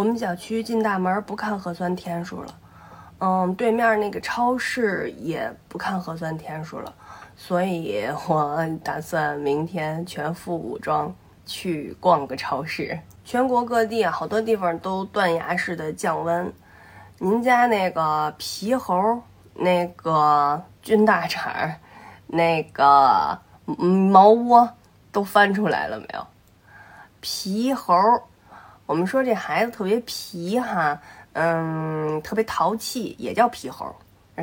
我们小区进大门不看核酸天数了，嗯，对面那个超市也不看核酸天数了，所以我打算明天全副武装去逛个超市。全国各地，好多地方都断崖式的降温。您家那个皮猴、那个军大铲、那个毛窝都翻出来了没有？皮猴。我们说这孩子特别皮哈，嗯，特别淘气，也叫皮猴。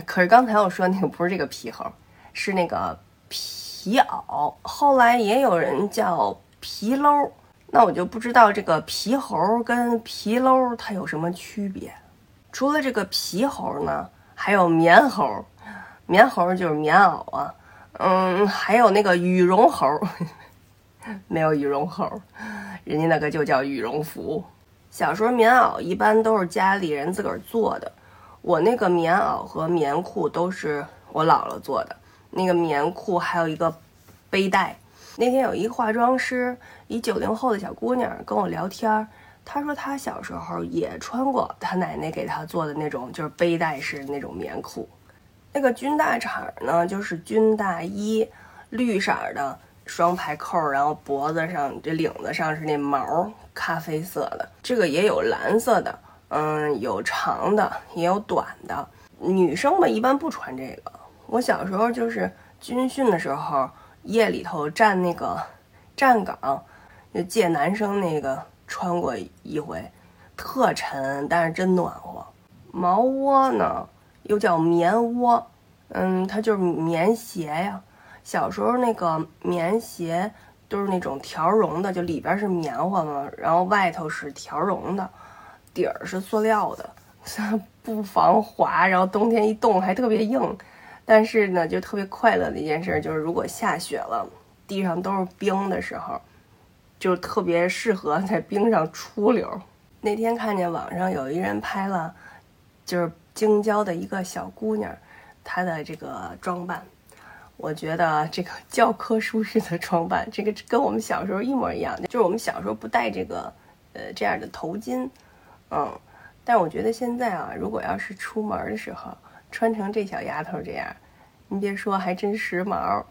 可是刚才我说那个不是这个皮猴，是那个皮袄。后来也有人叫皮褛，那我就不知道这个皮猴跟皮褛它有什么区别。除了这个皮猴呢，还有棉猴，棉猴就是棉袄啊。嗯，还有那个羽绒猴，没有羽绒猴。人家那个就叫羽绒服。小时候棉袄一般都是家里人自个儿做的，我那个棉袄和棉裤都是我姥姥做的。那个棉裤还有一个背带。那天有一个化妆师，一九零后的小姑娘跟我聊天，她说她小时候也穿过她奶奶给她做的那种就是背带式那种棉裤。那个军大厂呢，就是军大衣，绿色的。双排扣，然后脖子上这领子上是那毛，咖啡色的。这个也有蓝色的，嗯，有长的，也有短的。女生嘛，一般不穿这个。我小时候就是军训的时候，夜里头站那个站岗，就借男生那个穿过一回，特沉，但是真暖和。毛窝呢，又叫棉窝，嗯，它就是棉鞋呀。小时候那个棉鞋都是那种条绒的，就里边是棉花嘛，然后外头是条绒的，底儿是塑料的，不防滑，然后冬天一冻还特别硬。但是呢，就特别快乐的一件事就是，如果下雪了，地上都是冰的时候，就特别适合在冰上出溜。那天看见网上有一人拍了，就是京郊的一个小姑娘，她的这个装扮。我觉得这个教科书式的装扮，这个跟我们小时候一模一样，就是我们小时候不戴这个，呃，这样的头巾，嗯，但我觉得现在啊，如果要是出门的时候穿成这小丫头这样，您别说，还真时髦。